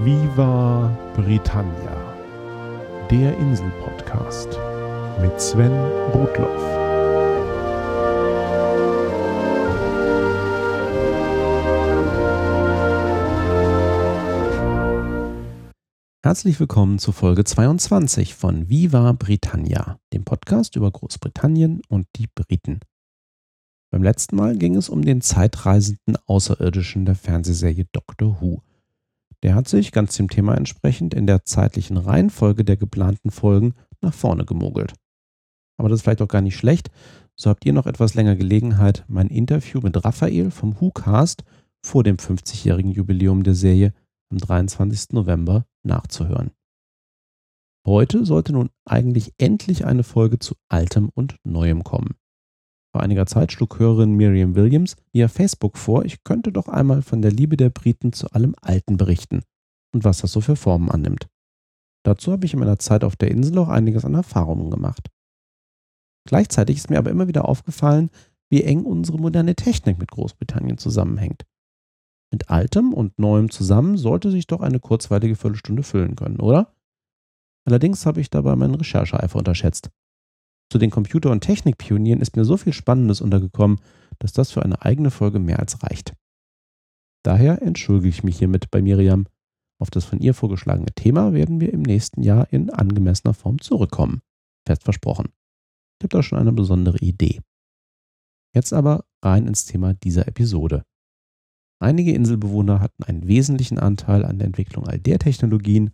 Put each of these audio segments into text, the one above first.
Viva Britannia, der Insel-Podcast mit Sven Rudloff. Herzlich willkommen zu Folge 22 von Viva Britannia, dem Podcast über Großbritannien und die Briten. Beim letzten Mal ging es um den zeitreisenden Außerirdischen der Fernsehserie Doctor Who. Der hat sich, ganz dem Thema entsprechend, in der zeitlichen Reihenfolge der geplanten Folgen nach vorne gemogelt. Aber das ist vielleicht auch gar nicht schlecht, so habt ihr noch etwas länger Gelegenheit, mein Interview mit Raphael vom WhoCast vor dem 50-jährigen Jubiläum der Serie am 23. November nachzuhören. Heute sollte nun eigentlich endlich eine Folge zu Altem und Neuem kommen. Vor einiger Zeit schlug Hörerin Miriam Williams via Facebook vor, ich könnte doch einmal von der Liebe der Briten zu allem Alten berichten und was das so für Formen annimmt. Dazu habe ich in meiner Zeit auf der Insel auch einiges an Erfahrungen gemacht. Gleichzeitig ist mir aber immer wieder aufgefallen, wie eng unsere moderne Technik mit Großbritannien zusammenhängt. Mit Altem und Neuem zusammen sollte sich doch eine kurzweilige Viertelstunde füllen können, oder? Allerdings habe ich dabei meinen Rechercheeifer unterschätzt. Zu den Computer- und Technikpionieren ist mir so viel Spannendes untergekommen, dass das für eine eigene Folge mehr als reicht. Daher entschuldige ich mich hiermit bei Miriam. Auf das von ihr vorgeschlagene Thema werden wir im nächsten Jahr in angemessener Form zurückkommen. Fest versprochen. Ich habe da schon eine besondere Idee. Jetzt aber rein ins Thema dieser Episode. Einige Inselbewohner hatten einen wesentlichen Anteil an der Entwicklung all der Technologien,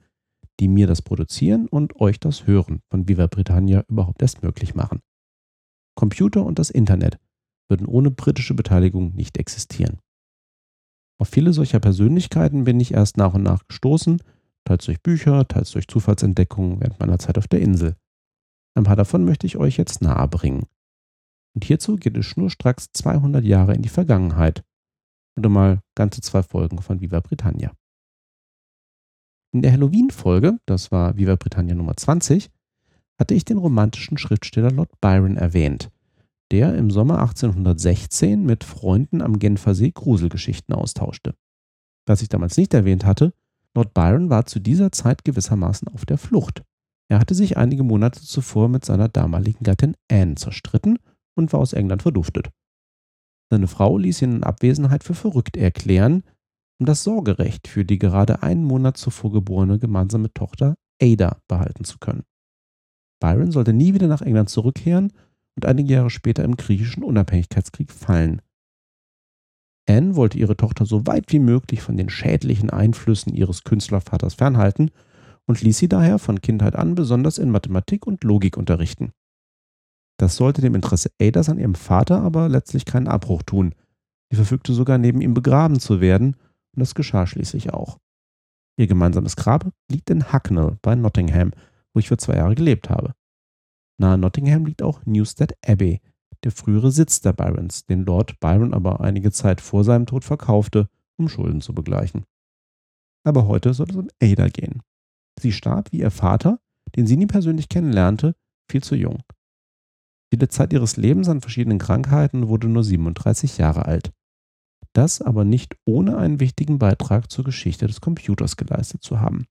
die mir das Produzieren und euch das Hören von Viva Britannia überhaupt erst möglich machen. Computer und das Internet würden ohne britische Beteiligung nicht existieren. Auf viele solcher Persönlichkeiten bin ich erst nach und nach gestoßen, teils durch Bücher, teils durch Zufallsentdeckungen während meiner Zeit auf der Insel. Ein paar davon möchte ich euch jetzt nahe bringen. Und hierzu geht es schnurstracks 200 Jahre in die Vergangenheit. Oder mal ganze zwei Folgen von Viva Britannia. In der Halloween-Folge, das war Viva Britannia Nummer 20, hatte ich den romantischen Schriftsteller Lord Byron erwähnt, der im Sommer 1816 mit Freunden am Genfer See Gruselgeschichten austauschte. Was ich damals nicht erwähnt hatte, Lord Byron war zu dieser Zeit gewissermaßen auf der Flucht. Er hatte sich einige Monate zuvor mit seiner damaligen Gattin Anne zerstritten und war aus England verduftet. Seine Frau ließ ihn in Abwesenheit für verrückt erklären, um das Sorgerecht für die gerade einen Monat zuvor geborene gemeinsame Tochter Ada behalten zu können. Byron sollte nie wieder nach England zurückkehren und einige Jahre später im griechischen Unabhängigkeitskrieg fallen. Anne wollte ihre Tochter so weit wie möglich von den schädlichen Einflüssen ihres Künstlervaters fernhalten und ließ sie daher von Kindheit an besonders in Mathematik und Logik unterrichten. Das sollte dem Interesse Adas an ihrem Vater aber letztlich keinen Abbruch tun. Sie verfügte sogar neben ihm begraben zu werden und das geschah schließlich auch. Ihr gemeinsames Grab liegt in Hucknall bei Nottingham, wo ich für zwei Jahre gelebt habe. Nahe Nottingham liegt auch Newstead Abbey, der frühere Sitz der Byrons, den Lord Byron aber einige Zeit vor seinem Tod verkaufte, um Schulden zu begleichen. Aber heute soll es um Ada gehen. Sie starb wie ihr Vater, den sie nie persönlich kennenlernte, viel zu jung. Litt Zeit ihres Lebens an verschiedenen Krankheiten wurde nur 37 Jahre alt das aber nicht ohne einen wichtigen Beitrag zur Geschichte des Computers geleistet zu haben.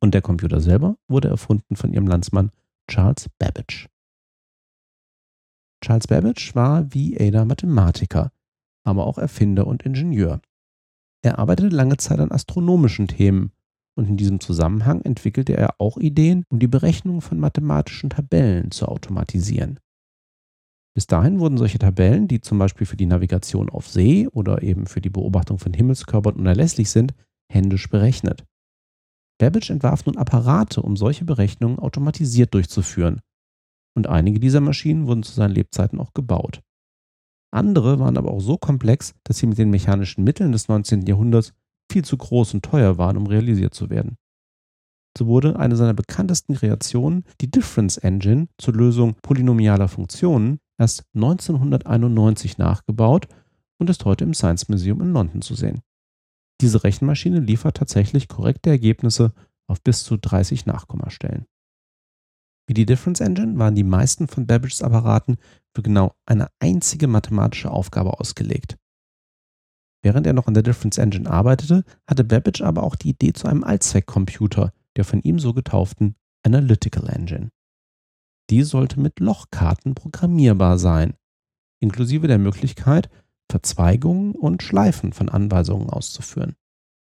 Und der Computer selber wurde erfunden von ihrem Landsmann Charles Babbage. Charles Babbage war wie Ada Mathematiker, aber auch Erfinder und Ingenieur. Er arbeitete lange Zeit an astronomischen Themen und in diesem Zusammenhang entwickelte er auch Ideen, um die Berechnung von mathematischen Tabellen zu automatisieren. Bis dahin wurden solche Tabellen, die zum Beispiel für die Navigation auf See oder eben für die Beobachtung von Himmelskörpern unerlässlich sind, händisch berechnet. Babbage entwarf nun Apparate, um solche Berechnungen automatisiert durchzuführen. Und einige dieser Maschinen wurden zu seinen Lebzeiten auch gebaut. Andere waren aber auch so komplex, dass sie mit den mechanischen Mitteln des 19. Jahrhunderts viel zu groß und teuer waren, um realisiert zu werden. So wurde eine seiner bekanntesten Kreationen, die Difference Engine zur Lösung polynomialer Funktionen, erst 1991 nachgebaut und ist heute im Science Museum in London zu sehen. Diese Rechenmaschine liefert tatsächlich korrekte Ergebnisse auf bis zu 30 Nachkommastellen. Wie die Difference Engine waren die meisten von Babbages Apparaten für genau eine einzige mathematische Aufgabe ausgelegt. Während er noch an der Difference Engine arbeitete, hatte Babbage aber auch die Idee zu einem Allzweckcomputer, der von ihm so getauften Analytical Engine. Die sollte mit Lochkarten programmierbar sein, inklusive der Möglichkeit, Verzweigungen und Schleifen von Anweisungen auszuführen.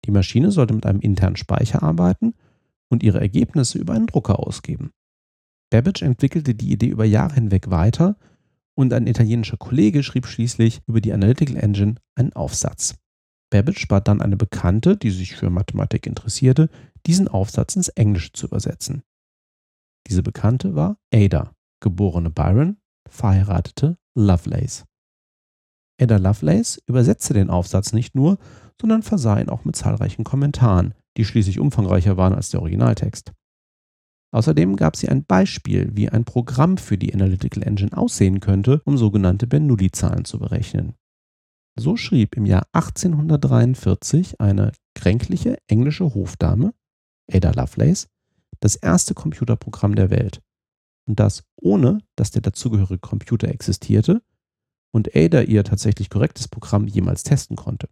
Die Maschine sollte mit einem internen Speicher arbeiten und ihre Ergebnisse über einen Drucker ausgeben. Babbage entwickelte die Idee über Jahre hinweg weiter und ein italienischer Kollege schrieb schließlich über die Analytical Engine einen Aufsatz. Babbage bat dann eine Bekannte, die sich für Mathematik interessierte, diesen Aufsatz ins Englische zu übersetzen. Diese Bekannte war Ada, geborene Byron, verheiratete Lovelace. Ada Lovelace übersetzte den Aufsatz nicht nur, sondern versah ihn auch mit zahlreichen Kommentaren, die schließlich umfangreicher waren als der Originaltext. Außerdem gab sie ein Beispiel, wie ein Programm für die Analytical Engine aussehen könnte, um sogenannte Bernoulli-Zahlen zu berechnen. So schrieb im Jahr 1843 eine kränkliche englische Hofdame, Ada Lovelace, das erste Computerprogramm der Welt. Und das ohne, dass der dazugehörige Computer existierte und Ada ihr tatsächlich korrektes Programm jemals testen konnte.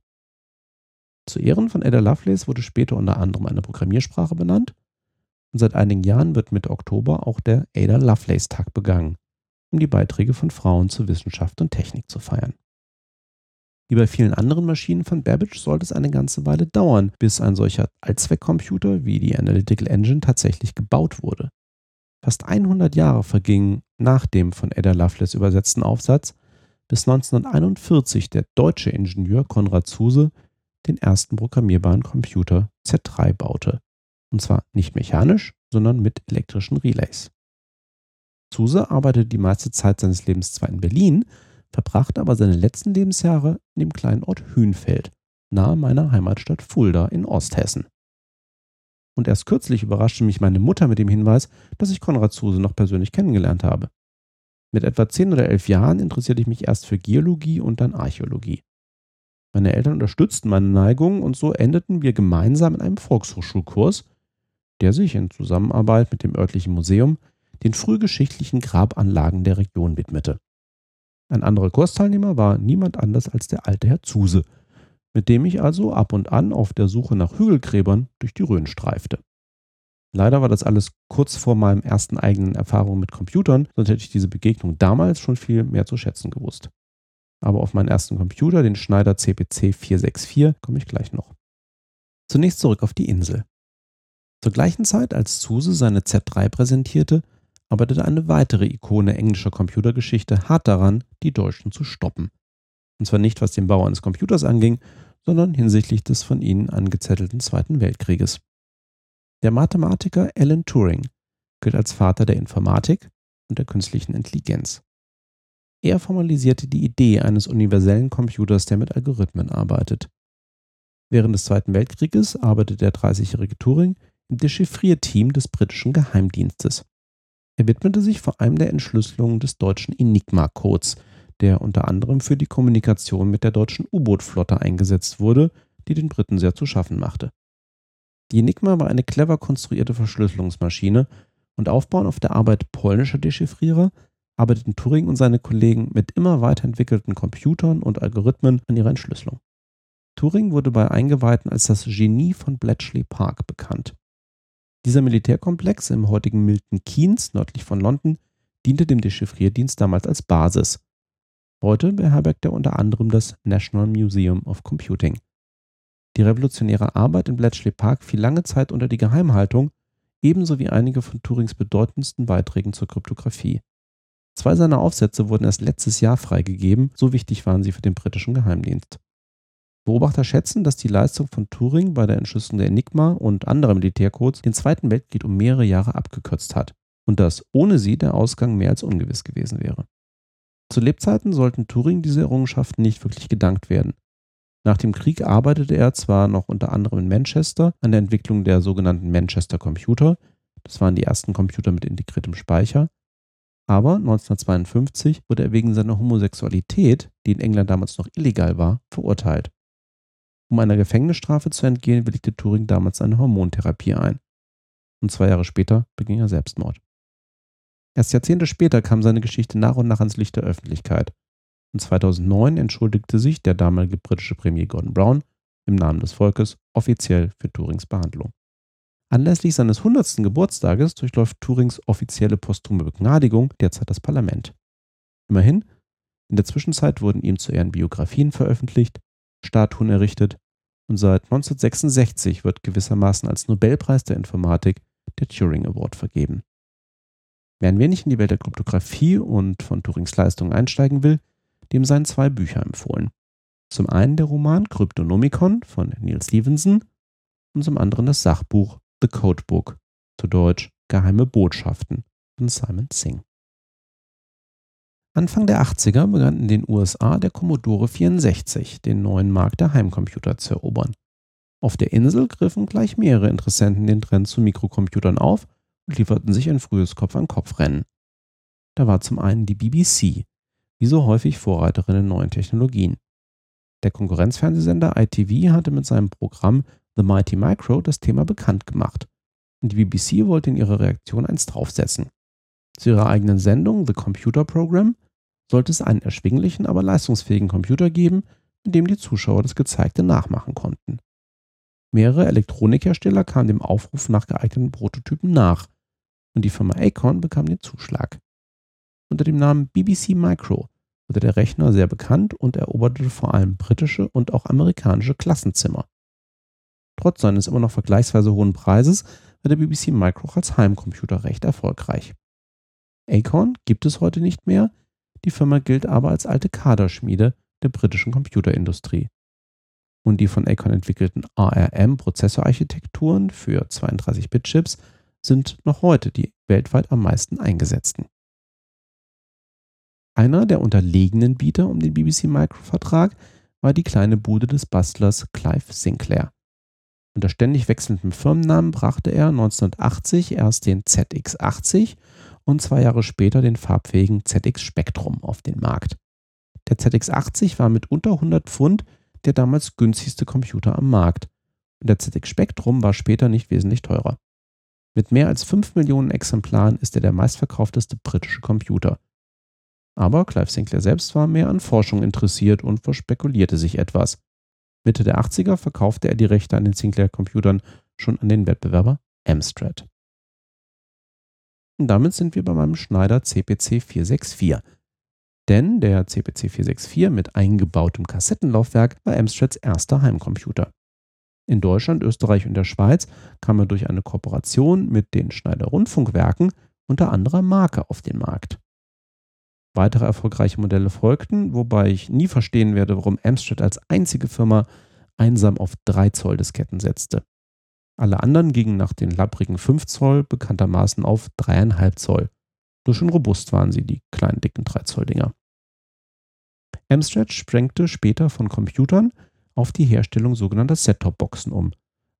Zu Ehren von Ada Lovelace wurde später unter anderem eine Programmiersprache benannt und seit einigen Jahren wird Mitte Oktober auch der Ada Lovelace Tag begangen, um die Beiträge von Frauen zur Wissenschaft und Technik zu feiern. Wie bei vielen anderen Maschinen von Babbage sollte es eine ganze Weile dauern, bis ein solcher Allzweckcomputer wie die Analytical Engine tatsächlich gebaut wurde. Fast 100 Jahre vergingen nach dem von Ada Lovelace übersetzten Aufsatz, bis 1941 der deutsche Ingenieur Konrad Zuse den ersten programmierbaren Computer Z3 baute. Und zwar nicht mechanisch, sondern mit elektrischen Relays. Zuse arbeitete die meiste Zeit seines Lebens zwar in Berlin, verbrachte aber seine letzten Lebensjahre in dem kleinen Ort Hünfeld, nahe meiner Heimatstadt Fulda in Osthessen. Und erst kürzlich überraschte mich meine Mutter mit dem Hinweis, dass ich Konrad Zuse noch persönlich kennengelernt habe. Mit etwa zehn oder elf Jahren interessierte ich mich erst für Geologie und dann Archäologie. Meine Eltern unterstützten meine Neigung und so endeten wir gemeinsam in einem Volkshochschulkurs, der sich in Zusammenarbeit mit dem örtlichen Museum den frühgeschichtlichen Grabanlagen der Region widmete. Ein anderer Kursteilnehmer war niemand anders als der alte Herr Zuse, mit dem ich also ab und an auf der Suche nach Hügelgräbern durch die Rhön streifte. Leider war das alles kurz vor meinem ersten eigenen Erfahrung mit Computern, sonst hätte ich diese Begegnung damals schon viel mehr zu schätzen gewusst. Aber auf meinen ersten Computer, den Schneider CPC 464, komme ich gleich noch. Zunächst zurück auf die Insel. Zur gleichen Zeit, als Zuse seine Z3 präsentierte, arbeitete eine weitere Ikone englischer Computergeschichte hart daran, die Deutschen zu stoppen. Und zwar nicht, was den Bau eines Computers anging, sondern hinsichtlich des von ihnen angezettelten Zweiten Weltkrieges. Der Mathematiker Alan Turing gilt als Vater der Informatik und der künstlichen Intelligenz. Er formalisierte die Idee eines universellen Computers, der mit Algorithmen arbeitet. Während des Zweiten Weltkrieges arbeitete der 30-jährige Turing im Dechiffrierteam des britischen Geheimdienstes. Er widmete sich vor allem der Entschlüsselung des deutschen Enigma-Codes, der unter anderem für die Kommunikation mit der deutschen U-Boot-Flotte eingesetzt wurde, die den Briten sehr zu schaffen machte. Die Enigma war eine clever konstruierte Verschlüsselungsmaschine und aufbauend auf der Arbeit polnischer Dechiffrierer arbeiteten Turing und seine Kollegen mit immer weiterentwickelten Computern und Algorithmen an ihrer Entschlüsselung. Turing wurde bei Eingeweihten als das Genie von Bletchley Park bekannt. Dieser Militärkomplex im heutigen Milton Keynes nördlich von London diente dem Dechiffrierdienst damals als Basis. Heute beherbergt er unter anderem das National Museum of Computing. Die revolutionäre Arbeit in Bletchley Park fiel lange Zeit unter die Geheimhaltung, ebenso wie einige von Turings bedeutendsten Beiträgen zur Kryptographie. Zwei seiner Aufsätze wurden erst letztes Jahr freigegeben, so wichtig waren sie für den britischen Geheimdienst. Beobachter schätzen, dass die Leistung von Turing bei der Entschlüsselung der Enigma und anderer Militärcodes den Zweiten Weltkrieg um mehrere Jahre abgekürzt hat und dass ohne sie der Ausgang mehr als ungewiss gewesen wäre. Zu Lebzeiten sollten Turing diese Errungenschaften nicht wirklich gedankt werden. Nach dem Krieg arbeitete er zwar noch unter anderem in Manchester an der Entwicklung der sogenannten Manchester Computer, das waren die ersten Computer mit integriertem Speicher, aber 1952 wurde er wegen seiner Homosexualität, die in England damals noch illegal war, verurteilt. Um einer Gefängnisstrafe zu entgehen, willigte Turing damals eine Hormontherapie ein. Und zwei Jahre später beging er Selbstmord. Erst Jahrzehnte später kam seine Geschichte nach und nach ans Licht der Öffentlichkeit. Und 2009 entschuldigte sich der damalige britische Premier Gordon Brown im Namen des Volkes offiziell für Turings Behandlung. Anlässlich seines 100. Geburtstages durchläuft Turings offizielle posthume Begnadigung derzeit das Parlament. Immerhin, in der Zwischenzeit wurden ihm zu Ehren Biografien veröffentlicht, Statuen errichtet und seit 1966 wird gewissermaßen als Nobelpreis der Informatik der Turing Award vergeben. Wer ein wenig in die Welt der Kryptographie und von Turings Leistungen einsteigen will, dem seien zwei Bücher empfohlen. Zum einen der Roman Cryptonomicon von Neil Stevenson und zum anderen das Sachbuch The Codebook, zu Deutsch Geheime Botschaften von Simon Singh. Anfang der 80er begann in den USA der Commodore 64, den neuen Markt der Heimcomputer zu erobern. Auf der Insel griffen gleich mehrere Interessenten den Trend zu Mikrocomputern auf und lieferten sich ein frühes Kopf-an-Kopf-Rennen. Da war zum einen die BBC, wie so häufig Vorreiterin in neuen Technologien. Der Konkurrenzfernsehsender ITV hatte mit seinem Programm The Mighty Micro das Thema bekannt gemacht und die BBC wollte in ihrer Reaktion eins draufsetzen. Zu ihrer eigenen Sendung The Computer Program sollte es einen erschwinglichen, aber leistungsfähigen Computer geben, mit dem die Zuschauer das Gezeigte nachmachen konnten. Mehrere Elektronikhersteller kamen dem Aufruf nach geeigneten Prototypen nach und die Firma Acorn bekam den Zuschlag. Unter dem Namen BBC Micro wurde der Rechner sehr bekannt und eroberte vor allem britische und auch amerikanische Klassenzimmer. Trotz seines immer noch vergleichsweise hohen Preises war der BBC Micro als Heimcomputer recht erfolgreich. Acorn gibt es heute nicht mehr, die Firma gilt aber als alte Kaderschmiede der britischen Computerindustrie. Und die von Acorn entwickelten ARM-Prozessorarchitekturen für 32-Bit-Chips sind noch heute die weltweit am meisten eingesetzten. Einer der unterlegenen Bieter um den BBC Micro-Vertrag war die kleine Bude des Bastlers Clive Sinclair. Unter ständig wechselndem Firmennamen brachte er 1980 erst den ZX80 und zwei Jahre später den farbfähigen ZX Spectrum auf den Markt. Der ZX80 war mit unter 100 Pfund der damals günstigste Computer am Markt und der ZX Spectrum war später nicht wesentlich teurer. Mit mehr als 5 Millionen Exemplaren ist er der meistverkaufteste britische Computer. Aber Clive Sinclair selbst war mehr an Forschung interessiert und verspekulierte sich etwas. Mitte der 80er verkaufte er die Rechte an den Sinclair-Computern schon an den Wettbewerber Amstrad. Und damit sind wir bei meinem Schneider CPC 464. Denn der CPC 464 mit eingebautem Kassettenlaufwerk war Amstrads erster Heimcomputer. In Deutschland, Österreich und der Schweiz kam er durch eine Kooperation mit den Schneider Rundfunkwerken unter anderer Marke auf den Markt. Weitere erfolgreiche Modelle folgten, wobei ich nie verstehen werde, warum Amstrad als einzige Firma einsam auf 3 Zoll Disketten setzte. Alle anderen gingen nach den labbrigen 5 Zoll bekanntermaßen auf 3,5 Zoll. Nur schon robust waren sie, die kleinen dicken 3 Zoll Dinger. Amstrad sprengte später von Computern auf die Herstellung sogenannter Set-Top-Boxen um,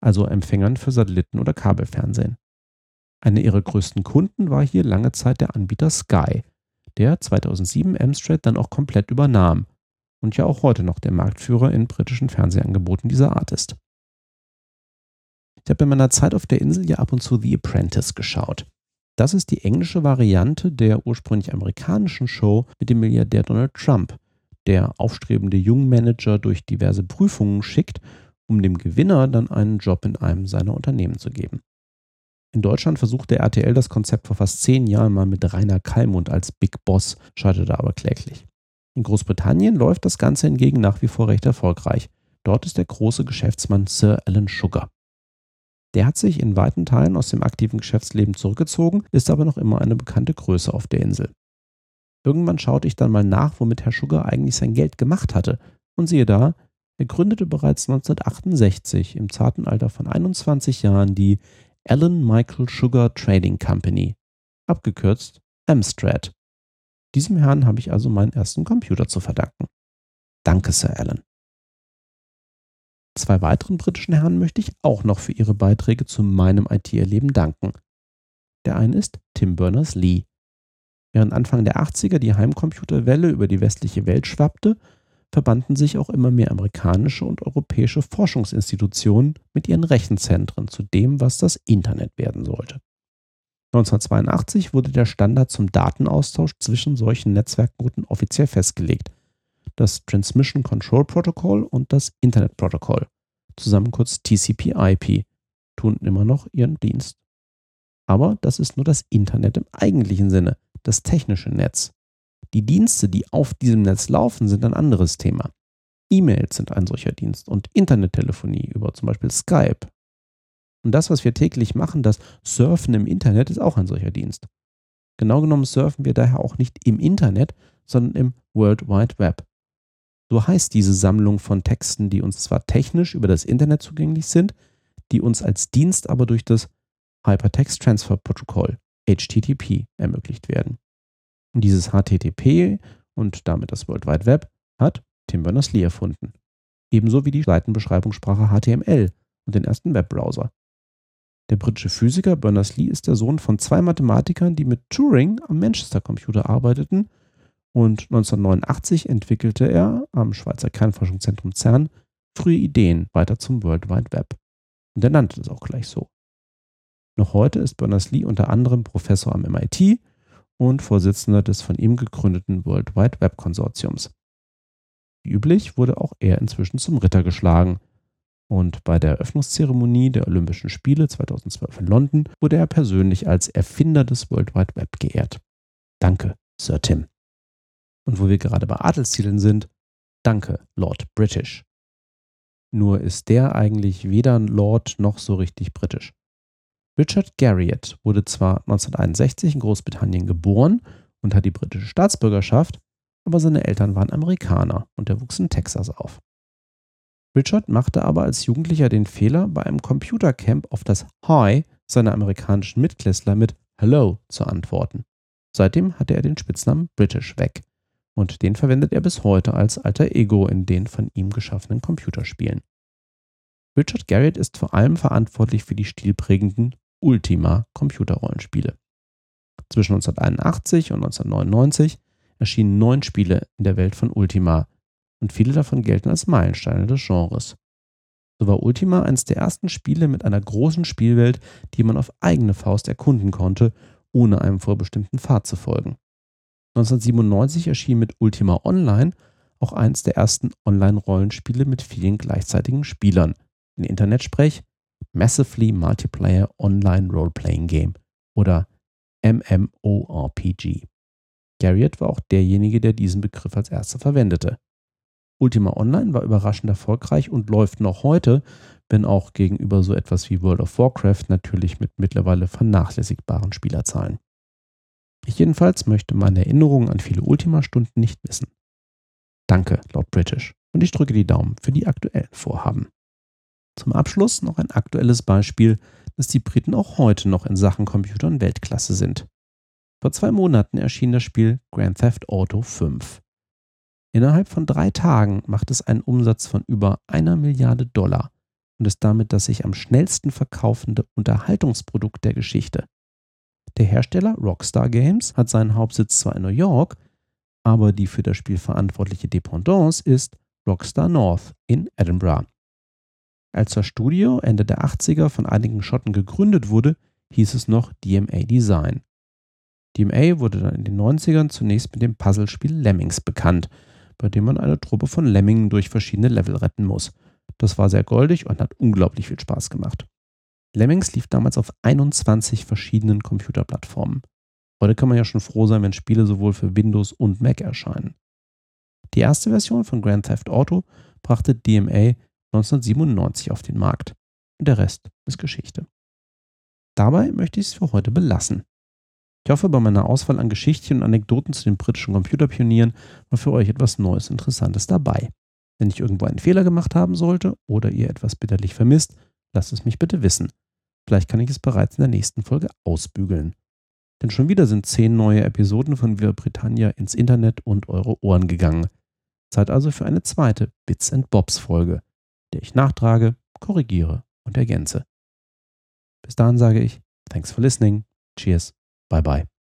also Empfängern für Satelliten- oder Kabelfernsehen. Einer ihrer größten Kunden war hier lange Zeit der Anbieter Sky, der 2007 Amstrad dann auch komplett übernahm und ja auch heute noch der Marktführer in britischen Fernsehangeboten dieser Art ist. Ich habe in meiner Zeit auf der Insel ja ab und zu The Apprentice geschaut. Das ist die englische Variante der ursprünglich amerikanischen Show mit dem Milliardär Donald Trump, der aufstrebende Jungmanager durch diverse Prüfungen schickt, um dem Gewinner dann einen Job in einem seiner Unternehmen zu geben. In Deutschland versuchte RTL das Konzept vor fast zehn Jahren mal mit Rainer Kallmund als Big Boss, scheiterte aber kläglich. In Großbritannien läuft das Ganze hingegen nach wie vor recht erfolgreich. Dort ist der große Geschäftsmann Sir Alan Sugar. Der hat sich in weiten Teilen aus dem aktiven Geschäftsleben zurückgezogen, ist aber noch immer eine bekannte Größe auf der Insel. Irgendwann schaute ich dann mal nach, womit Herr Sugar eigentlich sein Geld gemacht hatte. Und siehe da, er gründete bereits 1968 im zarten Alter von 21 Jahren die Alan Michael Sugar Trading Company, abgekürzt Amstrad. Diesem Herrn habe ich also meinen ersten Computer zu verdanken. Danke, Sir Alan. Zwei weiteren britischen Herren möchte ich auch noch für ihre Beiträge zu meinem IT-Erleben danken. Der eine ist Tim Berners-Lee. Während Anfang der 80er die Heimcomputerwelle über die westliche Welt schwappte, verbanden sich auch immer mehr amerikanische und europäische Forschungsinstitutionen mit ihren Rechenzentren zu dem, was das Internet werden sollte. 1982 wurde der Standard zum Datenaustausch zwischen solchen Netzwerknoten offiziell festgelegt das Transmission Control Protocol und das Internet Protocol, zusammen kurz TCP/IP, tun immer noch ihren Dienst. Aber das ist nur das Internet im eigentlichen Sinne, das technische Netz. Die Dienste, die auf diesem Netz laufen, sind ein anderes Thema. E-Mails sind ein solcher Dienst und Internettelefonie über zum Beispiel Skype. Und das, was wir täglich machen, das Surfen im Internet, ist auch ein solcher Dienst. Genau genommen surfen wir daher auch nicht im Internet, sondern im World Wide Web. So heißt diese Sammlung von Texten, die uns zwar technisch über das Internet zugänglich sind, die uns als Dienst aber durch das Hypertext Transfer Protocol HTTP ermöglicht werden. Und dieses HTTP und damit das World Wide Web hat Tim Berners-Lee erfunden. Ebenso wie die Seitenbeschreibungssprache HTML und den ersten Webbrowser. Der britische Physiker Berners-Lee ist der Sohn von zwei Mathematikern, die mit Turing am Manchester Computer arbeiteten und 1989 entwickelte er am Schweizer Kernforschungszentrum CERN frühe Ideen weiter zum World Wide Web. Und er nannte es auch gleich so. Noch heute ist Berners-Lee unter anderem Professor am MIT und Vorsitzender des von ihm gegründeten World Wide Web Konsortiums. Wie üblich wurde auch er inzwischen zum Ritter geschlagen und bei der Eröffnungszeremonie der Olympischen Spiele 2012 in London wurde er persönlich als Erfinder des World Wide Web geehrt. Danke, Sir Tim. Und wo wir gerade bei Adelstiteln sind, danke, Lord British. Nur ist der eigentlich weder ein Lord noch so richtig britisch. Richard Garriott wurde zwar 1961 in Großbritannien geboren und hat die britische Staatsbürgerschaft, aber seine Eltern waren Amerikaner und er wuchs in Texas auf. Richard machte aber als Jugendlicher den Fehler, bei einem Computercamp auf das Hi seiner amerikanischen Mitklässler mit Hello zu antworten. Seitdem hatte er den Spitznamen British weg und den verwendet er bis heute als alter Ego in den von ihm geschaffenen Computerspielen. Richard Garriott ist vor allem verantwortlich für die stilprägenden Ultima Computerrollenspiele. Zwischen 1981 und 1999 erschienen neun Spiele in der Welt von Ultima, und viele davon gelten als Meilensteine des Genres. So war Ultima eines der ersten Spiele mit einer großen Spielwelt, die man auf eigene Faust erkunden konnte, ohne einem vorbestimmten Pfad zu folgen. 1997 erschien mit Ultima Online auch eines der ersten Online-Rollenspiele mit vielen gleichzeitigen Spielern. In Internetsprech Massively Multiplayer Online Role-Playing Game oder MMORPG. Garriott war auch derjenige, der diesen Begriff als erster verwendete. Ultima Online war überraschend erfolgreich und läuft noch heute, wenn auch gegenüber so etwas wie World of Warcraft natürlich mit mittlerweile vernachlässigbaren Spielerzahlen. Ich jedenfalls möchte meine Erinnerungen an viele Ultima-Stunden nicht missen. Danke, Lord British, und ich drücke die Daumen für die aktuellen Vorhaben. Zum Abschluss noch ein aktuelles Beispiel, dass die Briten auch heute noch in Sachen Computern Weltklasse sind. Vor zwei Monaten erschien das Spiel Grand Theft Auto 5. Innerhalb von drei Tagen macht es einen Umsatz von über einer Milliarde Dollar und ist damit das sich am schnellsten verkaufende Unterhaltungsprodukt der Geschichte. Der Hersteller Rockstar Games hat seinen Hauptsitz zwar in New York, aber die für das Spiel verantwortliche Dependance ist Rockstar North in Edinburgh. Als das Studio Ende der 80er von einigen Schotten gegründet wurde, hieß es noch DMA Design. DMA wurde dann in den 90ern zunächst mit dem Puzzlespiel Lemmings bekannt, bei dem man eine Truppe von Lemmingen durch verschiedene Level retten muss. Das war sehr goldig und hat unglaublich viel Spaß gemacht. Lemmings lief damals auf 21 verschiedenen Computerplattformen. Heute kann man ja schon froh sein, wenn Spiele sowohl für Windows und Mac erscheinen. Die erste Version von Grand Theft Auto brachte DMA 1997 auf den Markt. Und der Rest ist Geschichte. Dabei möchte ich es für heute belassen. Ich hoffe, bei meiner Auswahl an Geschichten und Anekdoten zu den britischen Computerpionieren war für euch etwas Neues, Interessantes dabei. Wenn ich irgendwo einen Fehler gemacht haben sollte oder ihr etwas bitterlich vermisst, lasst es mich bitte wissen. Vielleicht kann ich es bereits in der nächsten Folge ausbügeln. Denn schon wieder sind zehn neue Episoden von Viva Britannia ins Internet und eure Ohren gegangen. Zeit also für eine zweite Bits and Bobs Folge, der ich nachtrage, korrigiere und ergänze. Bis dahin sage ich, thanks for listening, cheers, bye bye.